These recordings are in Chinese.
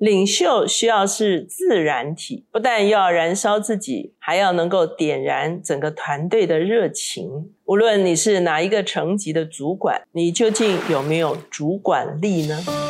领袖需要是自然体，不但要燃烧自己，还要能够点燃整个团队的热情。无论你是哪一个层级的主管，你究竟有没有主管力呢？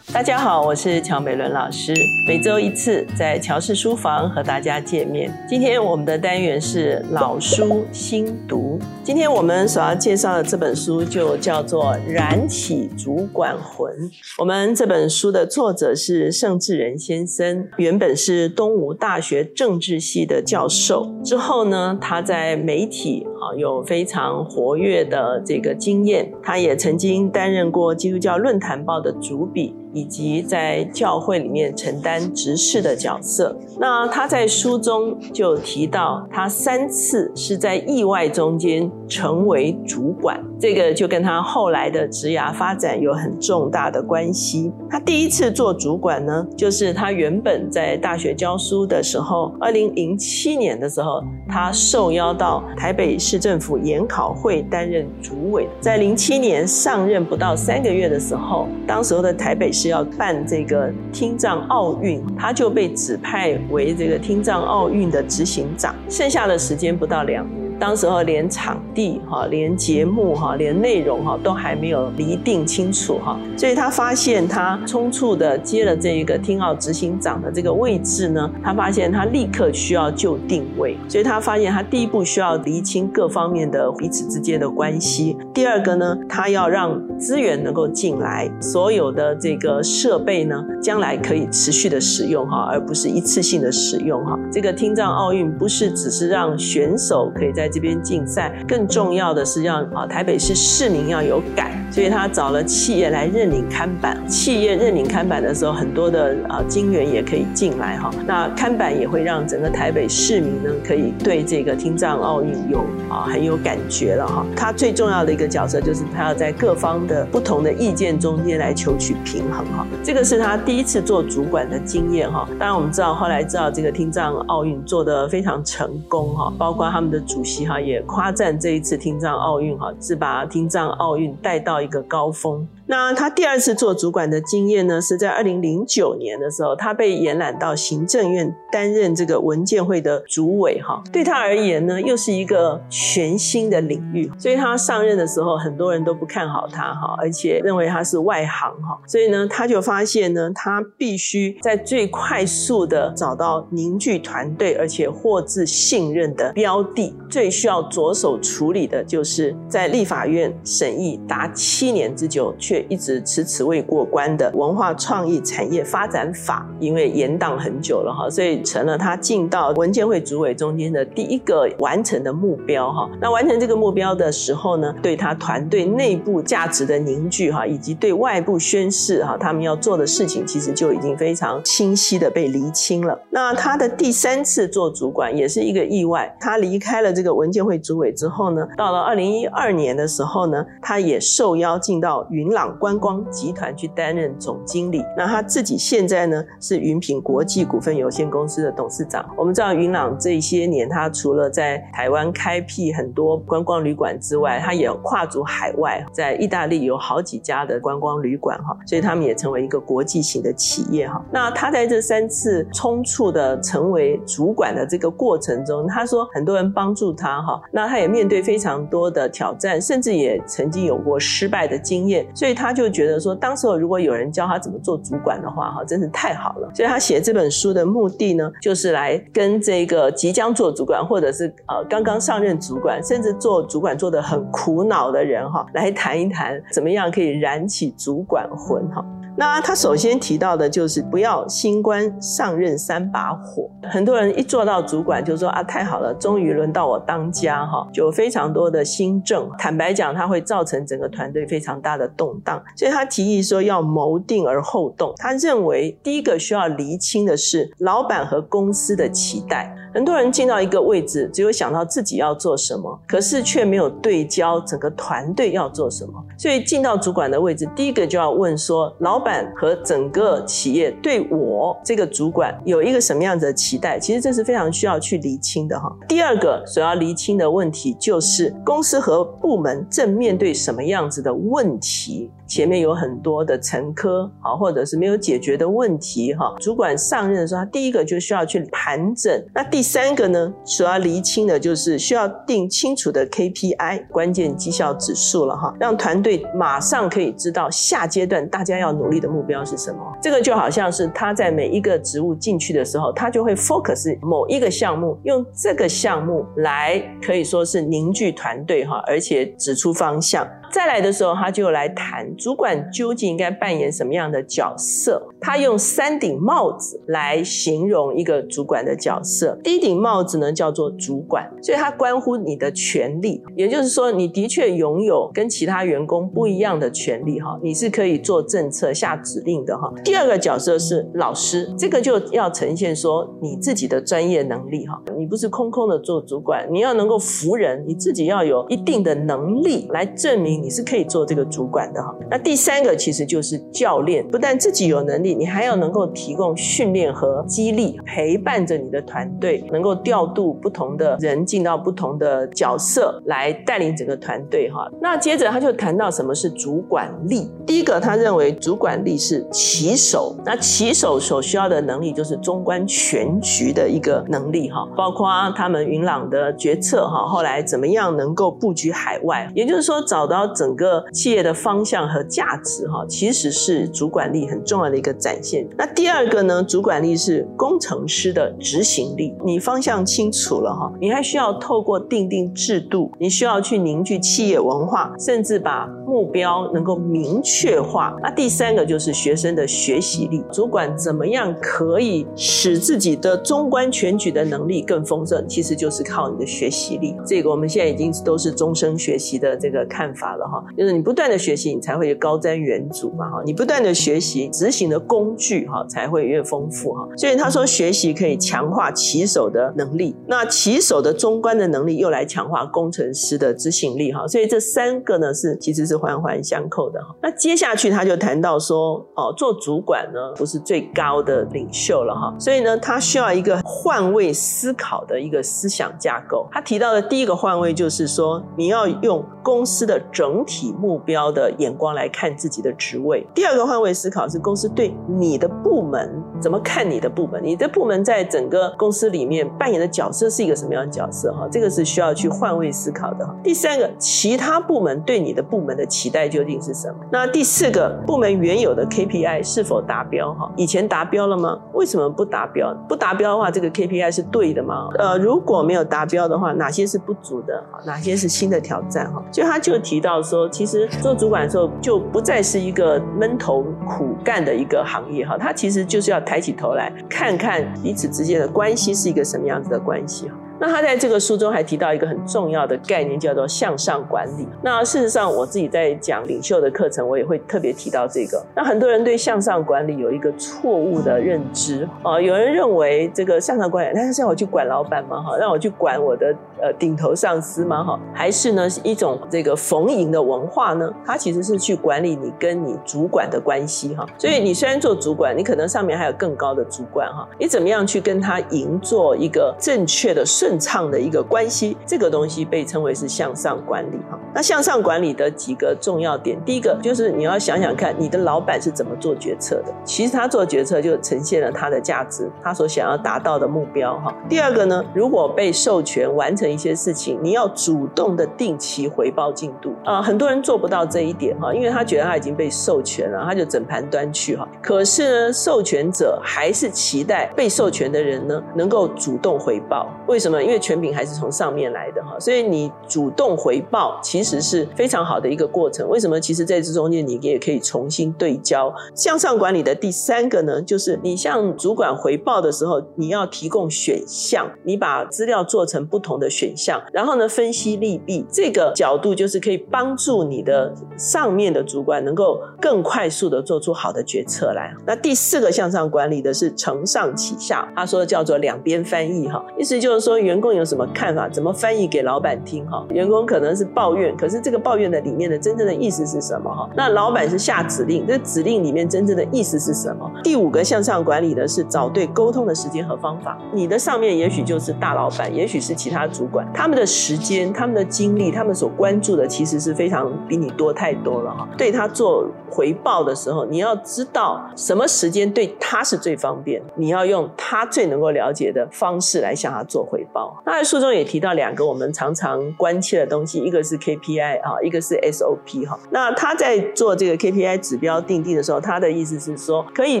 大家好，我是乔美伦老师，每周一次在乔氏书房和大家见面。今天我们的单元是老书新读。今天我们所要介绍的这本书就叫做《燃起主管魂》。我们这本书的作者是盛智仁先生，原本是东吴大学政治系的教授，之后呢，他在媒体啊有非常活跃的这个经验，他也曾经担任过《基督教论坛报》的主笔。以及在教会里面承担执事的角色。那他在书中就提到，他三次是在意外中间成为主管，这个就跟他后来的职涯发展有很重大的关系。他第一次做主管呢，就是他原本在大学教书的时候，二零零七年的时候，他受邀到台北市政府研考会担任主委。在零七年上任不到三个月的时候，当时候的台北市。要办这个听障奥运，他就被指派为这个听障奥运的执行长，剩下的时间不到两年。当时候连场地哈，连节目哈，连内容哈都还没有厘定清楚哈，所以他发现他匆促的接了这一个听奥执行长的这个位置呢，他发现他立刻需要就定位，所以他发现他第一步需要厘清各方面的彼此之间的关系，第二个呢，他要让资源能够进来，所有的这个设备呢，将来可以持续的使用哈，而不是一次性的使用哈。这个听障奥运不是只是让选手可以在这边竞赛更重要的是让啊台北市市民要有感，所以他找了企业来认领看板。企业认领看板的时候，很多的啊金源也可以进来哈。那看板也会让整个台北市民呢，可以对这个听障奥运有啊很有感觉了哈。他最重要的一个角色就是他要在各方的不同的意见中间来求取平衡哈。这个是他第一次做主管的经验哈。当然我们知道后来知道这个听障奥运做得非常成功哈，包括他们的主席。哈，也夸赞这一次听障奥运哈，是把听障奥运带到一个高峰。那他第二次做主管的经验呢，是在二零零九年的时候，他被延揽到行政院担任这个文件会的主委哈。对他而言呢，又是一个全新的领域，所以他上任的时候，很多人都不看好他哈，而且认为他是外行哈。所以呢，他就发现呢，他必须在最快速的找到凝聚团队而且获致信任的标的。最最需要着手处理的就是在立法院审议达七年之久却。一直迟迟未过关的文化创意产业发展法，因为延宕很久了哈，所以成了他进到文件会主委中间的第一个完成的目标哈。那完成这个目标的时候呢，对他团队内部价值的凝聚哈，以及对外部宣示哈，他们要做的事情其实就已经非常清晰的被厘清了。那他的第三次做主管也是一个意外，他离开了这个文件会主委之后呢，到了二零一二年的时候呢，他也受邀进到云朗。观光集团去担任总经理，那他自己现在呢是云品国际股份有限公司的董事长。我们知道云朗这些年，他除了在台湾开辟很多观光旅馆之外，他也跨足海外，在意大利有好几家的观光旅馆哈，所以他们也成为一个国际型的企业哈。那他在这三次冲促的成为主管的这个过程中，他说很多人帮助他他哈，那他也面对非常多的挑战，甚至也曾经有过失败的经验，所以。他就觉得说，当时候如果有人教他怎么做主管的话，哈，真是太好了。所以他写这本书的目的呢，就是来跟这个即将做主管，或者是呃刚刚上任主管，甚至做主管做的很苦恼的人，哈，来谈一谈怎么样可以燃起主管魂，哈。那他首先提到的就是不要新官上任三把火。很多人一做到主管就说啊，太好了，终于轮到我当家哈，就非常多的新政。坦白讲，它会造成整个团队非常大的动荡。所以他提议说要谋定而后动。他认为第一个需要厘清的是老板和公司的期待。很多人进到一个位置，只有想到自己要做什么，可是却没有对焦整个团队要做什么。所以进到主管的位置，第一个就要问说，老板和整个企业对我这个主管有一个什么样子的期待？其实这是非常需要去厘清的哈。第二个所要厘清的问题就是，公司和部门正面对什么样子的问题？前面有很多的沉疴啊，或者是没有解决的问题哈。主管上任的时候，他第一个就需要去盘整。那第三个呢，所要厘清的就是需要定清楚的 KPI 关键绩效指数了哈，让团队马上可以知道下阶段大家要努力的目标是什么。这个就好像是他在每一个职务进去的时候，他就会 focus 某一个项目，用这个项目来可以说是凝聚团队哈，而且指出方向。再来的时候，他就来谈主管究竟应该扮演什么样的角色。他用三顶帽子来形容一个主管的角色。第一顶帽子呢叫做主管，所以它关乎你的权利，也就是说，你的确拥有跟其他员工不一样的权利哈，你是可以做政策、下指令的哈。第二个角色是老师，这个就要呈现说你自己的专业能力哈，你不是空空的做主管，你要能够服人，你自己要有一定的能力来证明。你是可以做这个主管的哈。那第三个其实就是教练，不但自己有能力，你还要能够提供训练和激励，陪伴着你的团队，能够调度不同的人进到不同的角色，来带领整个团队哈。那接着他就谈到什么是主管力。第一个，他认为主管力是棋手，那棋手所需要的能力就是中观全局的一个能力哈，包括他们云朗的决策哈，后来怎么样能够布局海外，也就是说找到。整个企业的方向和价值，哈，其实是主管力很重要的一个展现。那第二个呢，主管力是工程师的执行力。你方向清楚了，哈，你还需要透过定定制度，你需要去凝聚企业文化，甚至把目标能够明确化。那第三个就是学生的学习力。主管怎么样可以使自己的中观全局的能力更丰盛？其实就是靠你的学习力。这个我们现在已经都是终身学习的这个看法了。哈，就是你不断的学习，你才会高瞻远瞩嘛。哈，你不断的学习，执行的工具哈才会越丰富哈。所以他说，学习可以强化棋手的能力，那棋手的中观的能力又来强化工程师的执行力哈。所以这三个呢是其实是环环相扣的哈。那接下去他就谈到说，哦，做主管呢不是最高的领袖了哈。所以呢，他需要一个换位思考的一个思想架构。他提到的第一个换位就是说，你要用公司的整体目标的眼光来看自己的职位。第二个换位思考是公司对你的部门怎么看你的部门，你的部门在整个公司里面扮演的角色是一个什么样的角色？哈，这个是需要去换位思考的。第三个，其他部门对你的部门的期待究竟是什么？那第四个，部门原有的 KPI 是否达标？哈，以前达标了吗？为什么不达标？不达标的话，这个 KPI 是对的吗？呃，如果没有达标的话，哪些是不足的？哪些是新的挑战？哈，就他就提到。说，其实做主管的时候就不再是一个闷头苦干的一个行业哈，他其实就是要抬起头来看看彼此之间的关系是一个什么样子的关系哈。那他在这个书中还提到一个很重要的概念，叫做向上管理。那事实上，我自己在讲领袖的课程，我也会特别提到这个。那很多人对向上管理有一个错误的认知啊，有人认为这个向上管理，那是让我去管老板吗？哈，让我去管我的呃顶头上司吗？哈，还是呢一种这个逢迎的文化呢？它其实是去管理你跟你主管的关系哈。所以你虽然做主管，你可能上面还有更高的主管哈，你怎么样去跟他营做一个正确的顺。顺畅的一个关系，这个东西被称为是向上管理哈。那向上管理的几个重要点，第一个就是你要想想看，你的老板是怎么做决策的。其实他做决策就呈现了他的价值，他所想要达到的目标哈。第二个呢，如果被授权完成一些事情，你要主动的定期回报进度啊。很多人做不到这一点哈，因为他觉得他已经被授权了，他就整盘端去哈。可是呢，授权者还是期待被授权的人呢能够主动回报。为什么？因为权柄还是从上面来的哈，所以你主动回报其实是非常好的一个过程。为什么？其实在这中间你也可以重新对焦。向上管理的第三个呢，就是你向主管回报的时候，你要提供选项，你把资料做成不同的选项，然后呢分析利弊，这个角度就是可以帮助你的上面的主管能够更快速的做出好的决策来。那第四个向上管理的是承上启下，他说叫做两边翻译哈，意思就是说员工有什么看法，怎么翻译给老板听哈。员工可能是抱怨，可是这个抱怨的里面的真正的意思是什么哈？那老板是下指令，这指令里面真正的意思是什么？第五个向上管理的是找对沟通的时间和方法。你的上面也许就是大老板，也许是其他主管，他们的时间、他们的精力、他们所关注的其实是非常比你多太多了哈。对他做回报的时候，你要知道什么时间对他是最方便，你要用他最能够了解的方式来向他做回报。那在书中也提到两个我们常常关切的东西，一个是 KPI 啊，一个是 SOP 哈。那他在做这个 KPI 指标定定的时候，他的意思是说，可以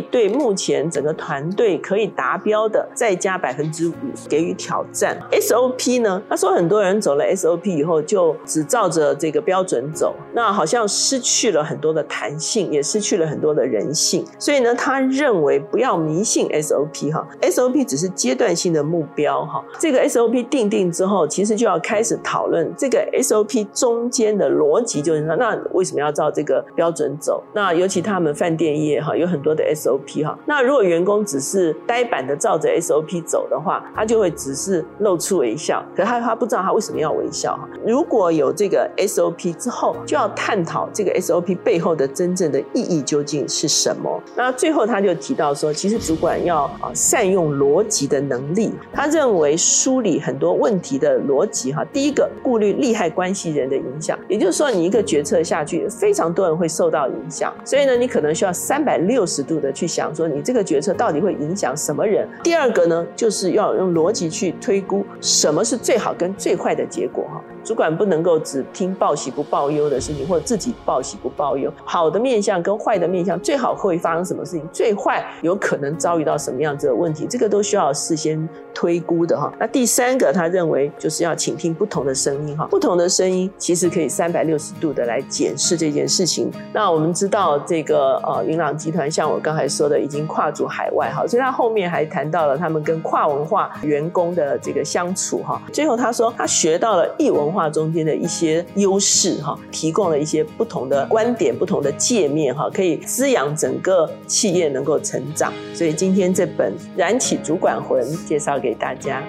对目前整个团队可以达标的再加百分之五给予挑战。SOP 呢，他说很多人走了 SOP 以后就只照着这个标准走，那好像失去了很多的弹性，也失去了很多的人性。所以呢，他认为不要迷信 SOP 哈，SOP 只是阶段性的目标哈。这个 SOP 定定之后，其实就要开始讨论这个 SOP 中间的逻辑，就是说，那为什么要照这个标准走？那尤其他们饭店业哈，有很多的 SOP 哈。那如果员工只是呆板的照着 SOP 走的话，他就会只是露出微笑，可他他不知道他为什么要微笑。如果有这个 SOP 之后，就要探讨这个 SOP 背后的真正的意义究竟是什么。那最后他就提到说，其实主管要啊善用逻辑的能力。他认为书梳理很多问题的逻辑哈，第一个顾虑利害关系人的影响，也就是说你一个决策下去，非常多人会受到影响，所以呢，你可能需要三百六十度的去想说，你这个决策到底会影响什么人。第二个呢，就是要用逻辑去推估什么是最好跟最坏的结果哈。主管不能够只听报喜不报忧的事情，或者自己报喜不报忧。好的面相跟坏的面相，最好会发生什么事情？最坏有可能遭遇到什么样子的问题？这个都需要事先推估的哈。那第第三个，他认为就是要倾听不同的声音哈。不同的声音其实可以三百六十度的来检视这件事情。那我们知道这个呃云朗集团，像我刚才说的，已经跨足海外哈，所以他后面还谈到了他们跟跨文化员工的这个相处哈。最后他说他学到了异文。化中间的一些优势哈，提供了一些不同的观点、不同的界面哈，可以滋养整个企业能够成长。所以今天这本《燃起主管魂》介绍给大家。